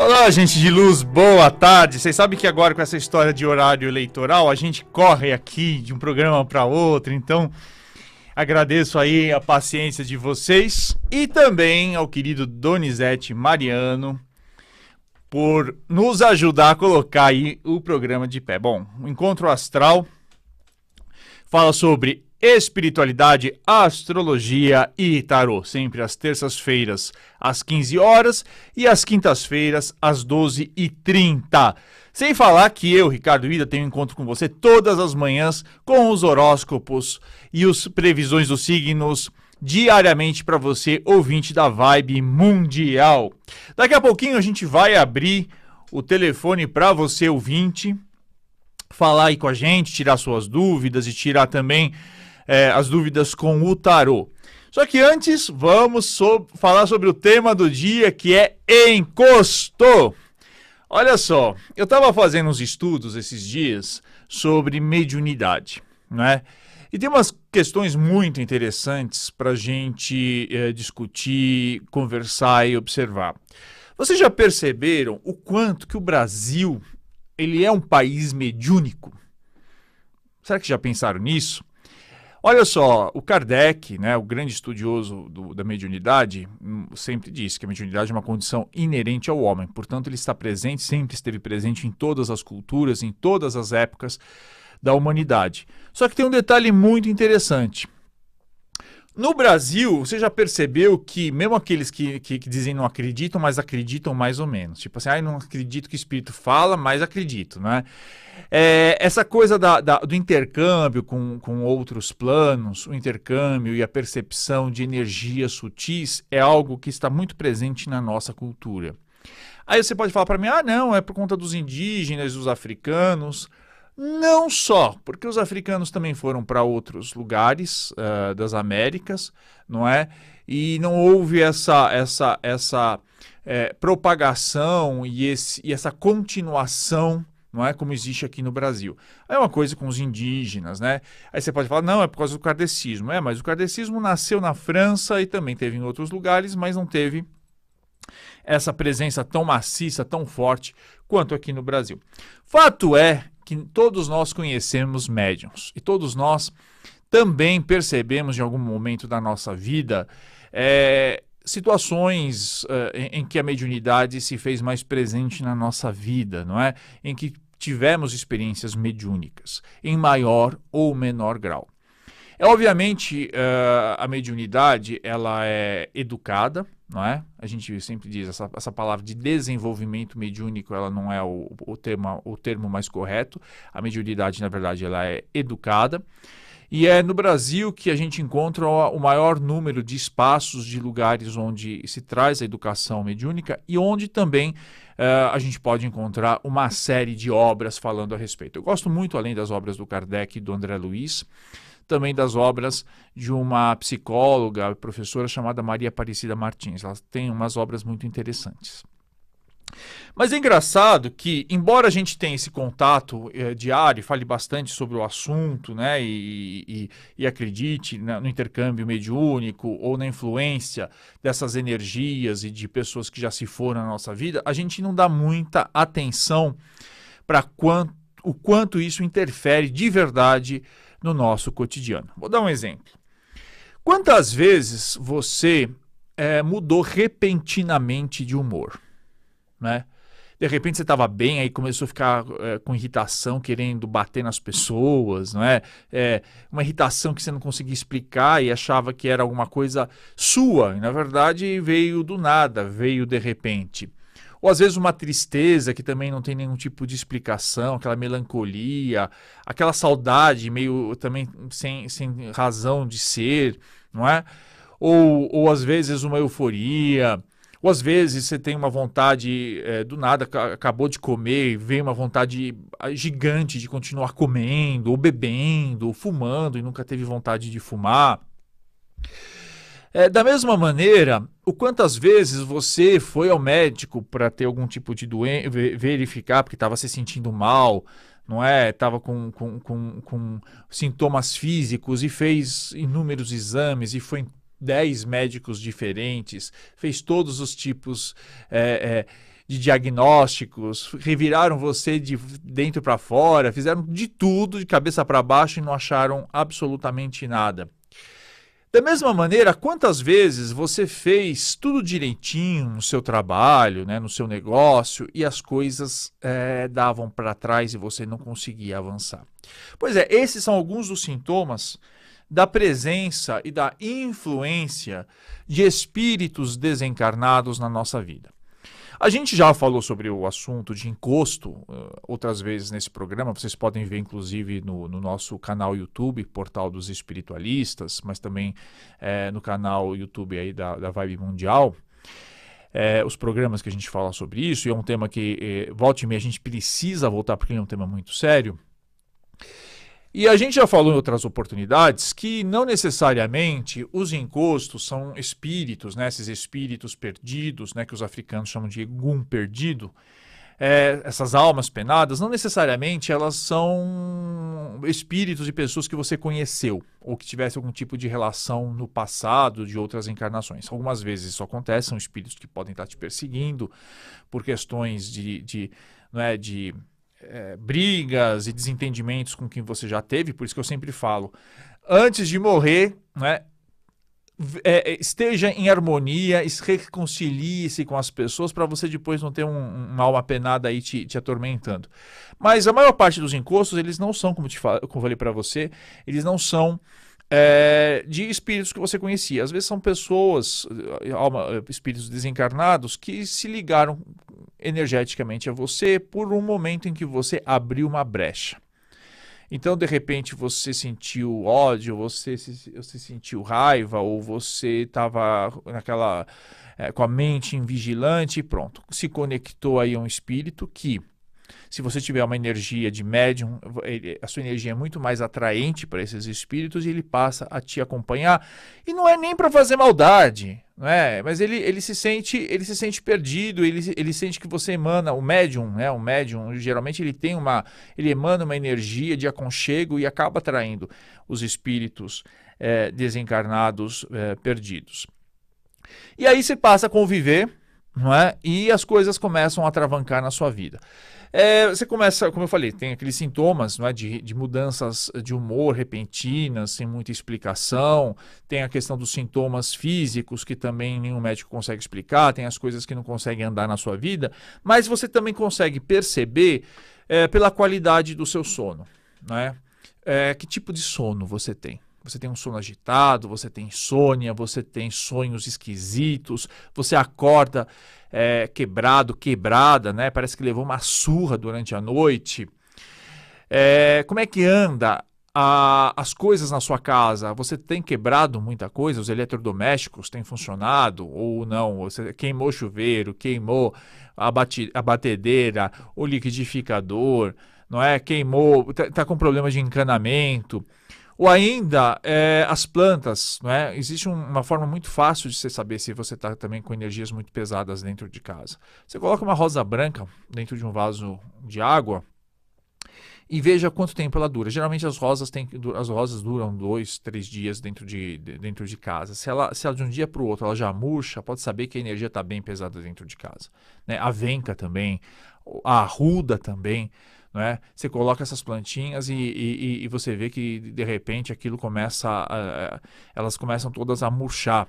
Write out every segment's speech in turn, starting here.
Olá, gente de luz, boa tarde. Vocês sabem que agora com essa história de horário eleitoral, a gente corre aqui de um programa para outro, então agradeço aí a paciência de vocês e também ao querido Donizete Mariano por nos ajudar a colocar aí o programa de pé. Bom, o Encontro Astral fala sobre espiritualidade, astrologia e tarô, sempre às terças-feiras às 15 horas e às quintas-feiras às 12h30. Sem falar que eu, Ricardo Ida, tenho um encontro com você todas as manhãs com os horóscopos e as previsões dos signos diariamente para você, ouvinte da Vibe Mundial. Daqui a pouquinho a gente vai abrir o telefone para você, ouvinte, falar aí com a gente, tirar suas dúvidas e tirar também é, as dúvidas com o tarô. Só que antes, vamos so falar sobre o tema do dia que é encosto. Olha só, eu estava fazendo uns estudos esses dias sobre mediunidade, né? E tem umas questões muito interessantes para a gente é, discutir, conversar e observar. Vocês já perceberam o quanto que o Brasil ele é um país mediúnico? Será que já pensaram nisso? Olha só, o Kardec, né, o grande estudioso do, da mediunidade, hum, sempre disse que a mediunidade é uma condição inerente ao homem. Portanto, ele está presente, sempre esteve presente em todas as culturas, em todas as épocas da humanidade. Só que tem um detalhe muito interessante. No Brasil, você já percebeu que, mesmo aqueles que, que, que, dizem não acreditam, mas acreditam mais ou menos. Tipo assim, ah, não acredito que o espírito fala, mas acredito, né? É, essa coisa da, da, do intercâmbio com, com outros planos, o intercâmbio e a percepção de energias sutis é algo que está muito presente na nossa cultura. Aí você pode falar para mim, ah, não, é por conta dos indígenas, dos africanos. Não só, porque os africanos também foram para outros lugares uh, das Américas, não é? E não houve essa, essa, essa é, propagação e, esse, e essa continuação não é como existe aqui no Brasil. É uma coisa com os indígenas, né? Aí você pode falar, não, é por causa do kardecismo. É, mas o kardecismo nasceu na França e também teve em outros lugares, mas não teve essa presença tão maciça, tão forte quanto aqui no Brasil. Fato é que todos nós conhecemos médiums e todos nós também percebemos em algum momento da nossa vida é, situações em, em, que a mediunidade se fez mais presente na nossa vida, não é? Em que tivemos experiências mediúnicas, em maior ou menor grau. É, obviamente, uh, a mediunidade ela é educada, não é? A gente sempre diz essa, essa palavra de desenvolvimento mediúnico, ela não é o, o, termo, o termo mais correto. A mediunidade, na verdade, ela é educada. E é no Brasil que a gente encontra o maior número de espaços, de lugares onde se traz a educação mediúnica e onde também uh, a gente pode encontrar uma série de obras falando a respeito. Eu gosto muito, além das obras do Kardec e do André Luiz, também das obras de uma psicóloga, professora chamada Maria Aparecida Martins. Ela tem umas obras muito interessantes. Mas é engraçado que, embora a gente tenha esse contato é, diário, fale bastante sobre o assunto, né, e, e, e acredite no intercâmbio mediúnico ou na influência dessas energias e de pessoas que já se foram na nossa vida, a gente não dá muita atenção para o quanto isso interfere de verdade no nosso cotidiano. Vou dar um exemplo. Quantas vezes você é, mudou repentinamente de humor? Né? De repente você estava bem, aí começou a ficar é, com irritação, querendo bater nas pessoas, não é? é? Uma irritação que você não conseguia explicar e achava que era alguma coisa sua, e na verdade veio do nada, veio de repente. Ou às vezes uma tristeza que também não tem nenhum tipo de explicação, aquela melancolia, aquela saudade meio também sem, sem razão de ser, não é? Ou, ou às vezes uma euforia, ou às vezes você tem uma vontade é, do nada, acabou de comer, vem uma vontade gigante de continuar comendo, ou bebendo, ou fumando e nunca teve vontade de fumar. É, da mesma maneira, o quantas vezes você foi ao médico para ter algum tipo de doença, verificar porque estava se sentindo mal, não é? Estava com, com, com, com, sintomas físicos e fez inúmeros exames e foi em 10 médicos diferentes, fez todos os tipos é, é, de diagnósticos, reviraram você de dentro para fora, fizeram de tudo, de cabeça para baixo e não acharam absolutamente nada. Da mesma maneira, quantas vezes você fez tudo direitinho no seu trabalho, né, no seu negócio, e as coisas é, davam para trás e você não conseguia avançar? Pois é, esses são alguns dos sintomas da presença e da influência de espíritos desencarnados na nossa vida. A gente já falou sobre o assunto de encosto uh, outras vezes nesse programa. Vocês podem ver, inclusive, no, no nosso canal YouTube, Portal dos Espiritualistas, mas também é, no canal YouTube aí da, da Vibe Mundial. É, os programas que a gente fala sobre isso, e é um tema que, é, volte e meia, a gente precisa voltar, porque é um tema muito sério. E a gente já falou em outras oportunidades que não necessariamente os encostos são espíritos, né, esses espíritos perdidos, né, que os africanos chamam de egum perdido. É, essas almas penadas, não necessariamente elas são espíritos de pessoas que você conheceu ou que tivesse algum tipo de relação no passado de outras encarnações. Algumas vezes isso acontece, são espíritos que podem estar te perseguindo por questões de, de, não é, de é, brigas e desentendimentos com quem você já teve, por isso que eu sempre falo, antes de morrer, né, é, é esteja em harmonia, reconcilie-se com as pessoas para você depois não ter um, uma alma penada aí te, te, atormentando. Mas a maior parte dos encostos, eles não são, como, te como eu falei para você, eles não são é, de espíritos que você conhecia. Às vezes são pessoas, alma, espíritos desencarnados, que se ligaram energeticamente a você por um momento em que você abriu uma brecha. Então, de repente, você sentiu ódio, você, se, sentiu raiva, ou você estava naquela é, com a mente invigilante e pronto. Se conectou aí a um espírito que se você tiver uma energia de médium, a sua energia é muito mais atraente para esses espíritos e ele passa a te acompanhar. E não é nem para fazer maldade, não é? Mas ele, ele se sente ele se sente perdido, ele, ele sente que você emana o médium, né? O médium geralmente ele tem uma ele emana uma energia de aconchego e acaba atraindo os espíritos é, desencarnados é, perdidos. E aí você passa a conviver, não é? E as coisas começam a travancar na sua vida. É, você começa, como eu falei, tem aqueles sintomas é, de, de mudanças de humor repentinas, sem muita explicação. Tem a questão dos sintomas físicos, que também nenhum médico consegue explicar. Tem as coisas que não conseguem andar na sua vida. Mas você também consegue perceber é, pela qualidade do seu sono. Né? É, que tipo de sono você tem? Você tem um sono agitado, você tem insônia, você tem sonhos esquisitos, você acorda é, quebrado, quebrada, né? Parece que levou uma surra durante a noite. É, como é que anda a, as coisas na sua casa? Você tem quebrado muita coisa? Os eletrodomésticos têm funcionado ou não? Você queimou chuveiro, queimou a, bate, a batedeira, o liquidificador, não é? Queimou, tá, tá com problema de encanamento. Ou ainda, é, as plantas, é? Existe um, uma forma muito fácil de você saber se você está também com energias muito pesadas dentro de casa. Você coloca uma rosa branca dentro de um vaso de água e veja quanto tempo ela dura. Geralmente as rosas, têm, as rosas duram dois, três dias dentro de, dentro de casa. Se ela, se ela de um dia para o outro ela já murcha, pode saber que a energia está bem pesada dentro de casa. Né? A venca também, a arruda também. Né? Você coloca essas plantinhas e, e, e, você vê que de repente aquilo começa, a, a, elas começam todas a murchar.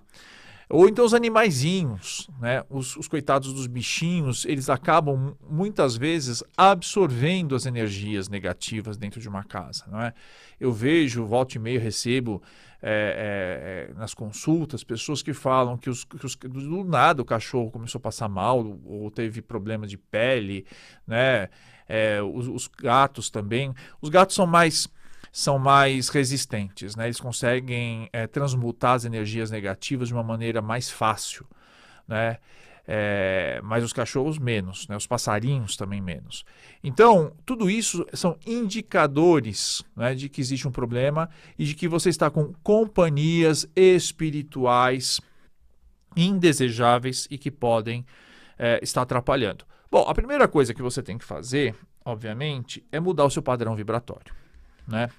Ou então os animaizinhos, né? Os, os, coitados dos bichinhos, eles acabam muitas vezes absorvendo as energias negativas dentro de uma casa, não é? Eu vejo, volta e meio, recebo é, é, nas consultas pessoas que falam que, os, que os, do nada o cachorro começou a passar mal ou teve problema de pele, né? É, os, os, gatos também. Os gatos são mais são mais resistentes, né? Eles conseguem é, transmutar as energias negativas de uma maneira mais fácil, né? É, mas os cachorros menos, né? os passarinhos também menos. Então, tudo isso são indicadores né, de que existe um problema e de que você está com companhias espirituais indesejáveis e que podem é, estar atrapalhando. Bom, a primeira coisa que você tem que fazer, obviamente, é mudar o seu padrão vibratório, né?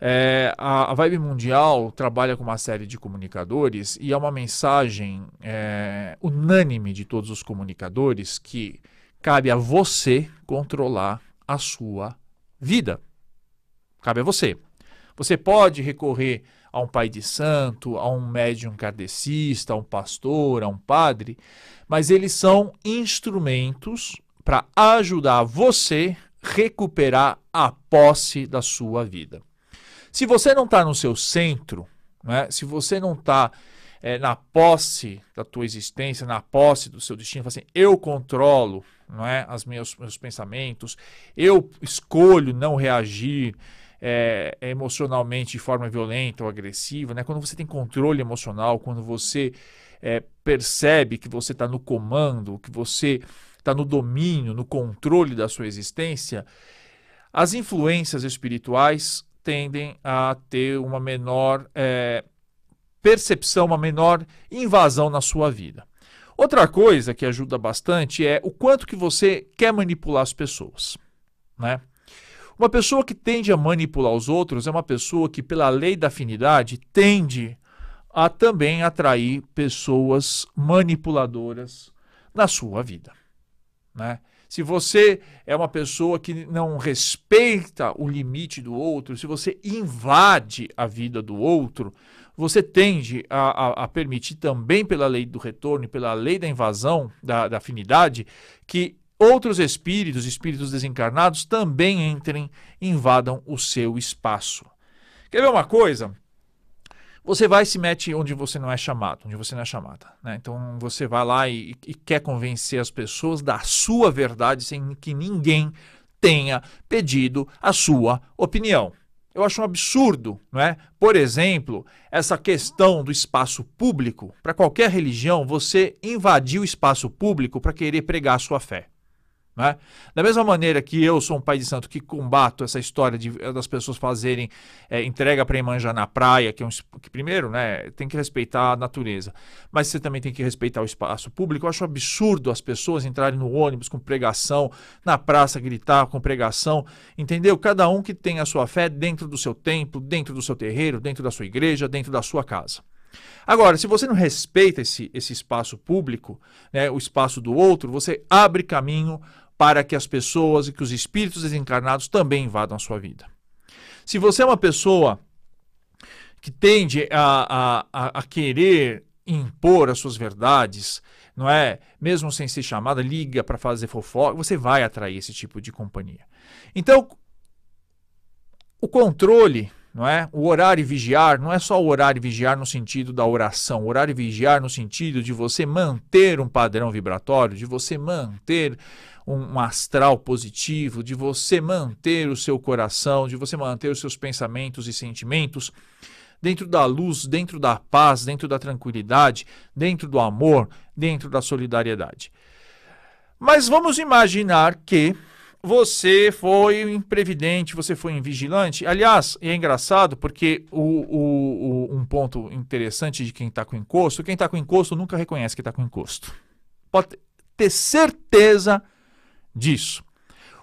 É, a, a, Vibe Mundial trabalha com uma série de comunicadores e é uma mensagem é, unânime de todos os comunicadores que cabe a você controlar a sua vida. Cabe a você. Você pode recorrer a um pai de santo, a um médium kardecista, a um pastor, a um padre, mas eles são instrumentos para ajudar você recuperar a posse da sua vida. Se você não está no seu centro, né, se você não está é, na posse da tua existência, na posse do seu destino, assim, eu controlo não é, os meus, meus pensamentos, eu escolho não reagir é, emocionalmente de forma violenta ou agressiva, né? quando você tem controle emocional, quando você é, percebe que você está no comando, que você está no domínio, no controle da sua existência, as influências espirituais tendem a ter uma menor é, percepção, uma menor invasão na sua vida. Outra coisa que ajuda bastante é o quanto que você quer manipular as pessoas, né? Uma pessoa que tende a manipular os outros é uma pessoa que, pela lei da afinidade, tende a também atrair pessoas manipuladoras na sua vida. Né? se você é uma pessoa que não respeita o limite do outro, se você invade a vida do outro, você tende a, a, a permitir também pela lei do retorno e pela lei da invasão, da, da afinidade, que outros espíritos, espíritos desencarnados, também entrem invadam o seu espaço. Quer ver uma coisa? Você vai e se mete onde você não é chamado, onde você não é chamada. Né? Então você vai lá e, e quer convencer as pessoas da sua verdade sem que ninguém tenha pedido a sua opinião. Eu acho um absurdo, não é? Por exemplo, essa questão do espaço público. Para qualquer religião, você invadir o espaço público para querer pregar a sua fé. Né? Da mesma maneira que eu sou um pai de santo que combato essa história de, eh, das pessoas fazerem é, entrega para Iemanjá na praia, que, é um, que primeiro né, tem que respeitar a natureza, mas você também tem que respeitar o espaço público. Eu acho absurdo as pessoas entrarem no ônibus com pregação, na praça gritar com pregação, entendeu? Cada um que tem a sua fé dentro do seu templo, dentro do seu terreiro, dentro da sua igreja, dentro da sua casa. Agora, se você não respeita esse, esse espaço público, né, o espaço do outro, você abre caminho para que as pessoas e que os espíritos desencarnados também invadam a sua vida. Se você é uma pessoa que tende a, a, a querer impor as suas verdades, não é? Mesmo sem ser chamada, liga para fazer fofoca, você vai atrair esse tipo de companhia. Então, o controle, não é? O orar e vigiar não é só o orar e vigiar no sentido da oração, orar e vigiar no sentido de você manter um padrão vibratório, de você manter um, astral positivo, de você manter o seu coração, de você manter os seus pensamentos e sentimentos dentro da luz, dentro da paz, dentro da tranquilidade, dentro do amor, dentro da solidariedade. Mas vamos imaginar que você foi imprevidente, você foi invigilante. Aliás, é engraçado porque o, o, o um ponto interessante de quem está com encosto, quem está com encosto nunca reconhece que está com encosto. Pode ter certeza disso.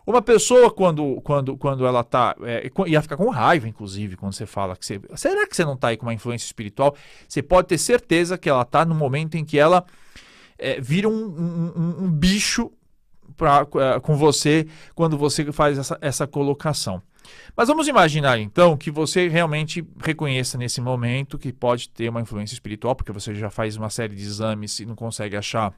Uma pessoa, quando, quando, quando ela está. É, ia ficar com raiva, inclusive, quando você fala que você. Será que você não está aí com uma influência espiritual? Você pode ter certeza que ela está no momento em que ela é, vira um, um, um bicho pra, é, com você quando você faz essa, essa colocação. Mas vamos imaginar então que você realmente reconheça nesse momento que pode ter uma influência espiritual, porque você já faz uma série de exames e não consegue achar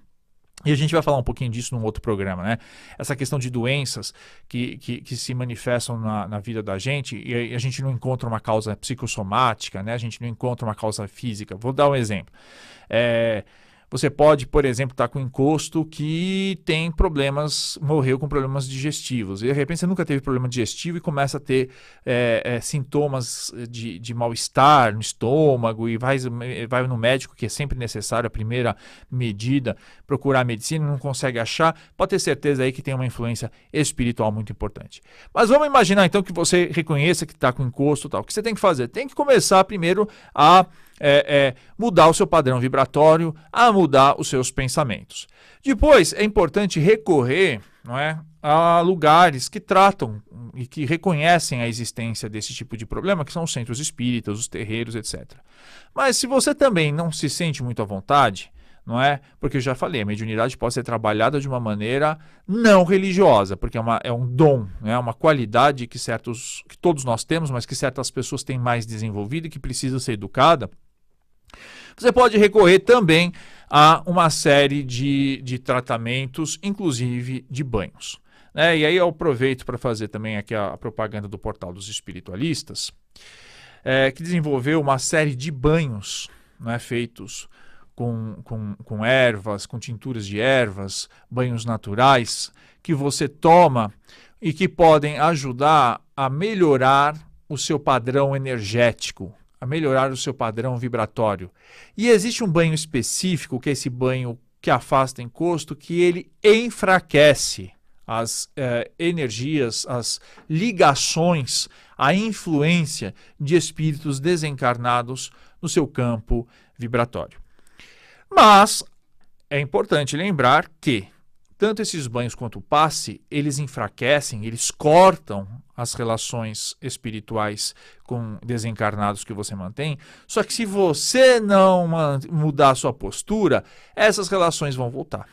e a gente vai falar um pouquinho disso num outro programa, né? Essa questão de doenças que, que, que se manifestam na, na, vida da gente e a gente não encontra uma causa psicossomática, né? A gente não encontra uma causa física. Vou dar um exemplo. É, você pode, por exemplo, estar tá com encosto que tem problemas, morreu com problemas digestivos. E de repente você nunca teve problema digestivo e começa a ter é, é, sintomas de, de mal-estar no estômago e vai, vai no médico, que é sempre necessário, a primeira medida, procurar a medicina, não consegue achar. Pode ter certeza aí que tem uma influência espiritual muito importante. Mas vamos imaginar então que você reconheça que está com encosto tal. O que você tem que fazer? Tem que começar primeiro a é, é, mudar o seu padrão vibratório, a mudar os seus pensamentos. Depois, é importante recorrer não é, a lugares que tratam e que reconhecem a existência desse tipo de problema, que são os centros espíritas, os terreiros, etc. Mas se você também não se sente muito à vontade, não é? Porque eu já falei, a mediunidade pode ser trabalhada de uma maneira não religiosa, porque é, uma, é um dom, é uma qualidade que certos, que todos nós temos, mas que certas pessoas têm mais desenvolvida e que precisa ser educada. Você pode recorrer também a uma série de, de tratamentos, inclusive de banhos. Né? E aí eu aproveito para fazer também aqui a, a, propaganda do Portal dos Espiritualistas, é, que desenvolveu uma série de banhos né, feitos com, com, com ervas, com tinturas de ervas, banhos naturais, que você toma e que podem ajudar a melhorar o seu padrão energético, a melhorar o seu padrão vibratório. E existe um banho específico, que é esse banho que afasta encosto, que ele enfraquece as eh, energias, as ligações, a influência de espíritos desencarnados no seu campo vibratório. Mas é importante lembrar que tanto esses banhos quanto o passe, eles enfraquecem, eles cortam as relações espirituais com desencarnados que você mantém. Só que se você não mudar a sua postura, essas relações vão voltar.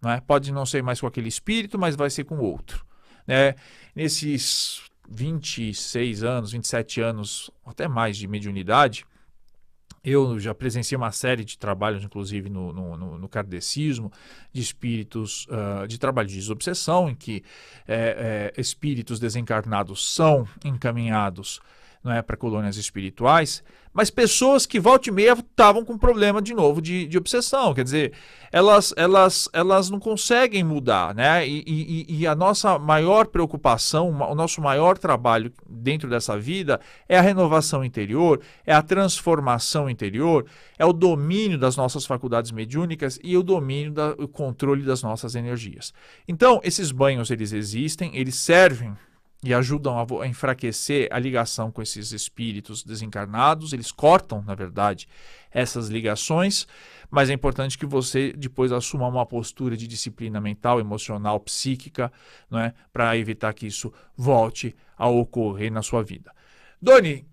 Não é? Pode não ser mais com aquele espírito, mas vai ser com outro. Né? Nesses 26 anos, 27 anos, até mais de mediunidade, eu já presenciei uma série de trabalhos, inclusive no, no, no, no de espíritos, uh, de trabalho de desobsessão, em que é, é, espíritos desencarnados são encaminhados não é, para colônias espirituais, mas pessoas que volta e meia estavam com problema de novo de, de obsessão. Quer dizer, elas, elas, elas não conseguem mudar, né? E, e, e, a nossa maior preocupação, o nosso maior trabalho dentro dessa vida é a renovação interior, é a transformação interior, é o domínio das nossas faculdades mediúnicas e o domínio do controle das nossas energias. Então, esses banhos, eles existem, eles servem e ajudam a, enfraquecer a ligação com esses espíritos desencarnados. Eles cortam, na verdade, essas ligações, mas é importante que você depois assuma uma postura de disciplina mental, emocional, psíquica, não é, para evitar que isso volte a ocorrer na sua vida. Doni,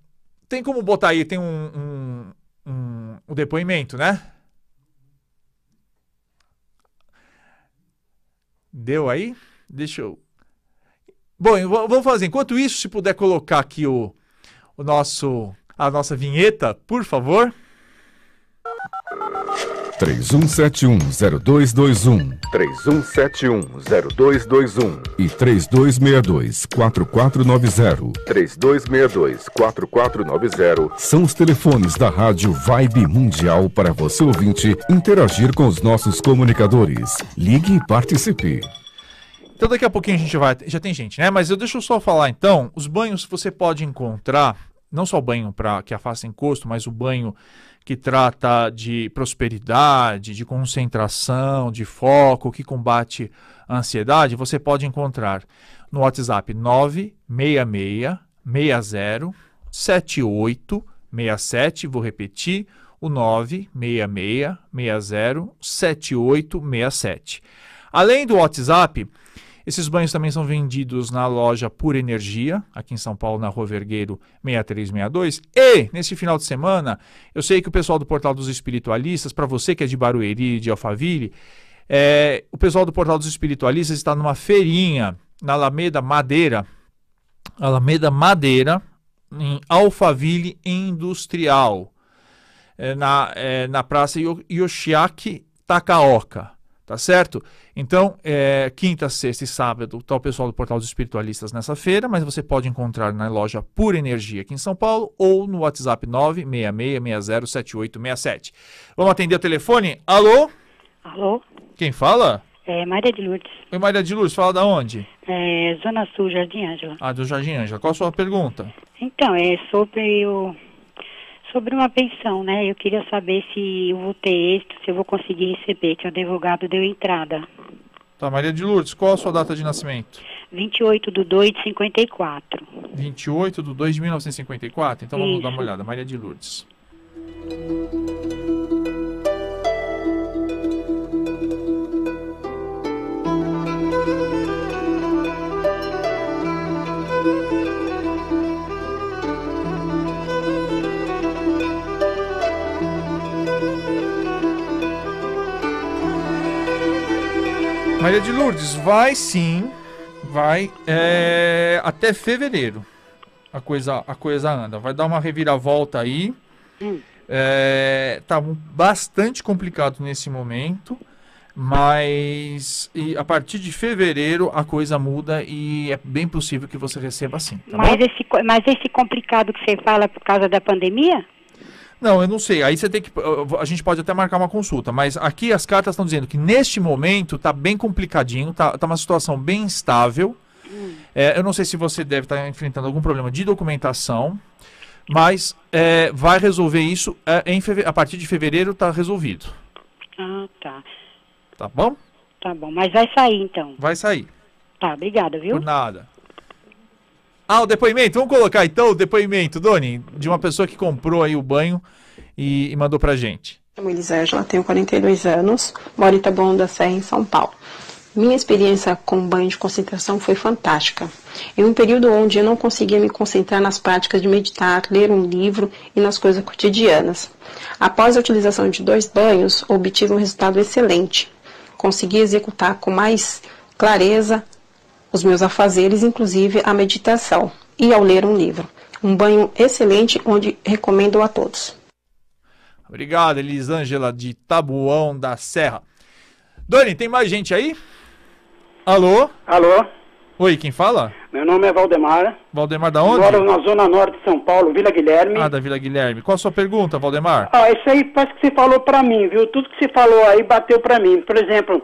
tem como botar aí, tem um, um, um, um depoimento, né? Deu aí? Deixa eu Bom, vamos fazer. Enquanto isso, se puder colocar aqui o, o nosso, a nossa vinheta, por favor. 31710221 31710221 e 3262-4490 3262-4490 são os telefones da Rádio Vibe Mundial para você ouvinte interagir com os nossos comunicadores. Ligue e participe. Então daqui a pouquinho a gente vai. Já tem gente, né? Mas eu deixo só falar então. Os banhos você pode encontrar, não só o banho para que afasta encosto, mas o banho que trata de prosperidade, de concentração, de foco, que combate a ansiedade, você pode encontrar no WhatsApp 966 60 7867. Vou repetir o 966 60 7867. Além do WhatsApp, esses banhos também são vendidos na loja Pura Energia, aqui em São Paulo, na Rua Vergueiro 6362. E, nesse final de semana, eu sei que o pessoal do Portal dos Espiritualistas, para você que é de Barueri, de Alphaville, é, o pessoal do Portal dos Espiritualistas está numa feirinha na Alameda Madeira, Alameda Madeira, em Alphaville Industrial, é, na, é, na Praça Yoshiaki Takaoka. Tá certo? Então, é, quinta, sexta e sábado está o pessoal do Portal dos Espiritualistas nessa feira, mas você pode encontrar na loja Pura Energia aqui em São Paulo ou no WhatsApp 966607867. Vamos atender o telefone? Alô? Alô? Quem fala? É Maria de Lourdes. Oi, Maria de Lourdes, fala da onde? É, Zona Sul, Jardim Ângela. Ah, do Jardim Ângela. Qual a sua pergunta? Então, é sobre o sobre uma pensão, né? Eu queria saber se eu vou ter êxito, se eu vou conseguir receber, que o advogado deu entrada. Tá, Maria de Lourdes, qual a sua data de nascimento? 28 de 2 de 54. 28 de 2 de 1954? Então vamos Isso. dar uma olhada. Maria de Lourdes. Maria de Lourdes, vai sim, vai é, até fevereiro. A coisa, a coisa anda. Vai dar uma reviravolta aí. Hum. É, tá bastante complicado nesse momento, mas e a partir de fevereiro a coisa muda e é bem possível que você receba sim. Tá mas, bom? esse, mas esse complicado que você fala por causa da pandemia? Não, eu não sei. Aí você tem que. A gente pode até marcar uma consulta, mas aqui as cartas estão dizendo que neste momento tá bem complicadinho, tá, tá uma situação bem instável. É, eu não sei se você deve estar enfrentando algum problema de documentação, mas é, vai resolver isso é, em feve- a partir de fevereiro tá resolvido. Ah, tá. Tá bom? Tá bom. Mas vai sair então. Vai sair. Tá, obrigada, viu? Por nada. Ah, o depoimento. Vamos colocar então o depoimento, Doni, de uma pessoa que comprou aí o banho e, e mandou pra gente. Chamo Elisângela, tenho 42 anos, moro em Taboão da Serra, em São Paulo. Minha experiência com banho de concentração foi fantástica. Em um período onde eu não conseguia me concentrar nas práticas de meditar, ler um livro e nas coisas cotidianas. Após a utilização de dois banhos, obtive um resultado excelente. Consegui executar com mais clareza os meus afazeres, inclusive a meditação, e ao ler um livro. Um banho excelente onde recomendo a todos. Obrigado, Elisângela de Tabuão da Serra. Doni, tem mais gente aí? Alô? Alô, Oi, quem fala? meu nome é Valdemar, Valdemar da onde? moro na zona norte de São Paulo, Vila Guilherme. Ah, da Vila Guilherme. Qual a sua pergunta, Valdemar? Ah, isso aí parece que você falou pra mim, viu? Tudo que você falou aí bateu pra mim. Por exemplo,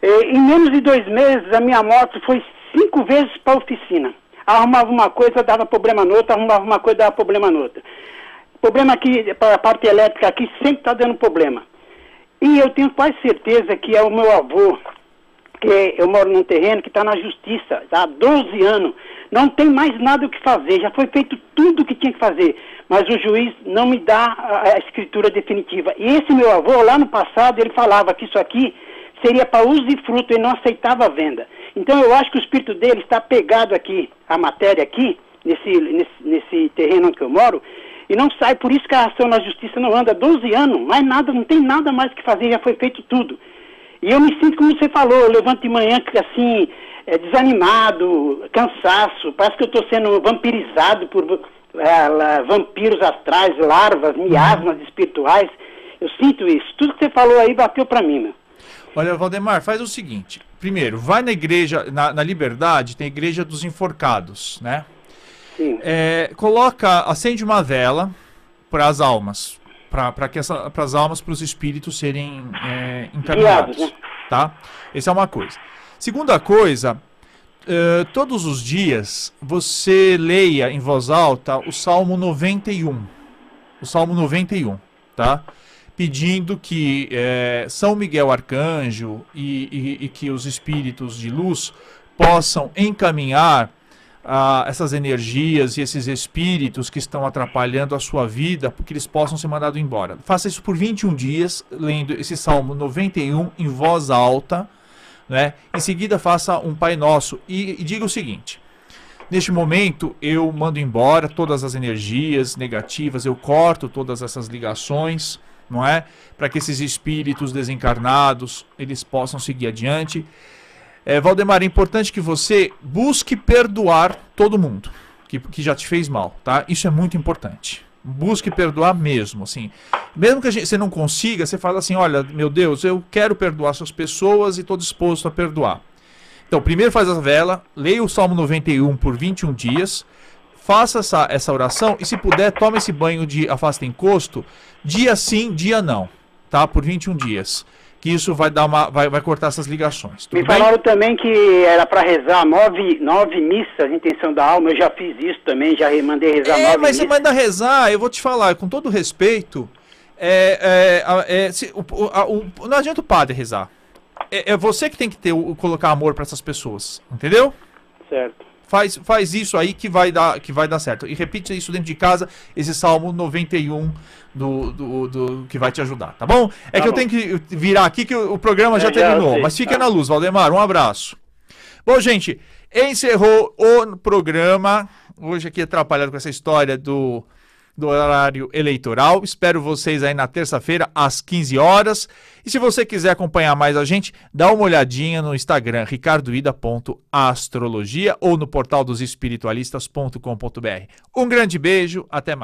eh, em menos de dois meses a minha moto foi cinco vezes pra oficina. Arrumava uma coisa, dava problema outra, arrumava uma coisa, dava problema outra. Problema aqui, para a parte elétrica aqui, sempre tá dando problema. E eu tenho quase certeza que é o meu avô, que eu moro num terreno que está na justiça há 12 anos. Não tem mais nada o que fazer, já foi feito tudo o que tinha que fazer, mas o juiz não me dá a, a escritura definitiva. E esse meu avô, lá no passado, ele falava que isso aqui seria para uso e fruto, ele não aceitava a venda. Então eu acho que o espírito dele está pegado aqui, a matéria aqui, nesse, nesse, nesse terreno onde eu moro, e não sai, por isso que a ação na justiça não anda há 12 anos, mais nada, não tem nada mais que fazer, já foi feito tudo. E eu me sinto como você falou, eu levanto de manhã assim, é, desanimado, cansaço, parece que eu estou sendo vampirizado por é, vampiros astrais, larvas, miasmas espirituais. Eu sinto isso. Tudo que você falou aí bateu para mim, meu. Olha, Valdemar, faz o seguinte. Primeiro, vai na igreja, na, na Liberdade, tem a igreja dos enforcados, né? Sim. É, coloca, acende uma vela para as almas, para que essa, para as almas, para os espíritos serem é, encaminhados, Guiados, né? tá? Essa é uma coisa. Segunda coisa, eh, todos os dias você leia em voz alta o Salmo 91, o Salmo 91, tá? Pedindo que eh, São Miguel Arcanjo e, e- e que os espíritos de luz possam encaminhar ah, essas energias e esses espíritos que estão atrapalhando a sua vida, porque eles possam ser mandados embora. Faça isso por 21 dias, lendo esse Salmo 91 em voz alta, né? Em seguida, faça um Pai Nosso e, e diga o seguinte: Neste momento, eu mando embora todas as energias negativas, eu corto todas essas ligações, não é? Para que esses espíritos desencarnados eles possam seguir adiante. É, Valdemar, é importante que você busque perdoar todo mundo que, que já te fez mal, tá? Isso é muito importante. Busque perdoar mesmo, assim. Mesmo que gente- você não consiga, você fala assim, olha, meu Deus, eu quero perdoar essas pessoas e estou disposto a perdoar. Então, primeiro faz a vela, leia o Salmo 91 por 21 dias, faça essa, essa oração e, se puder, tome esse banho de afasta encosto, dia sim, dia não, tá? Por 21 dias. Que isso vai dar uma. vai, vai cortar essas ligações. Me bem? falaram também que era para rezar nove, nove missas, intenção da alma. Eu já fiz isso também, já mandei rezar É, nove mas você missas. manda rezar, eu vou te falar, com todo respeito, é, é, é, se- o- o- a- o- não adianta o padre rezar. É, é você que tem que ter, o- colocar amor para essas pessoas, entendeu? Certo. Faz, faz isso aí que vai, dar, que vai dar certo. E repite isso dentro de casa, esse Salmo 91 do, do, do- que vai te ajudar, tá bom? É Tá que eu bom. tenho que virar aqui que o, o programa É, já já terminou. sei, mas fica tá. na luz, Valdemar. Um abraço. Bom, gente, encerrou o programa. Hoje aqui atrapalhado com essa história do do horário eleitoral. Espero vocês aí na terça-feira, às 15 horas. E se você quiser acompanhar mais a gente, dá uma olhadinha no Instagram, ricardoida.astrologia ou no portal dos espiritualistas.com.br. Um grande beijo, até mais.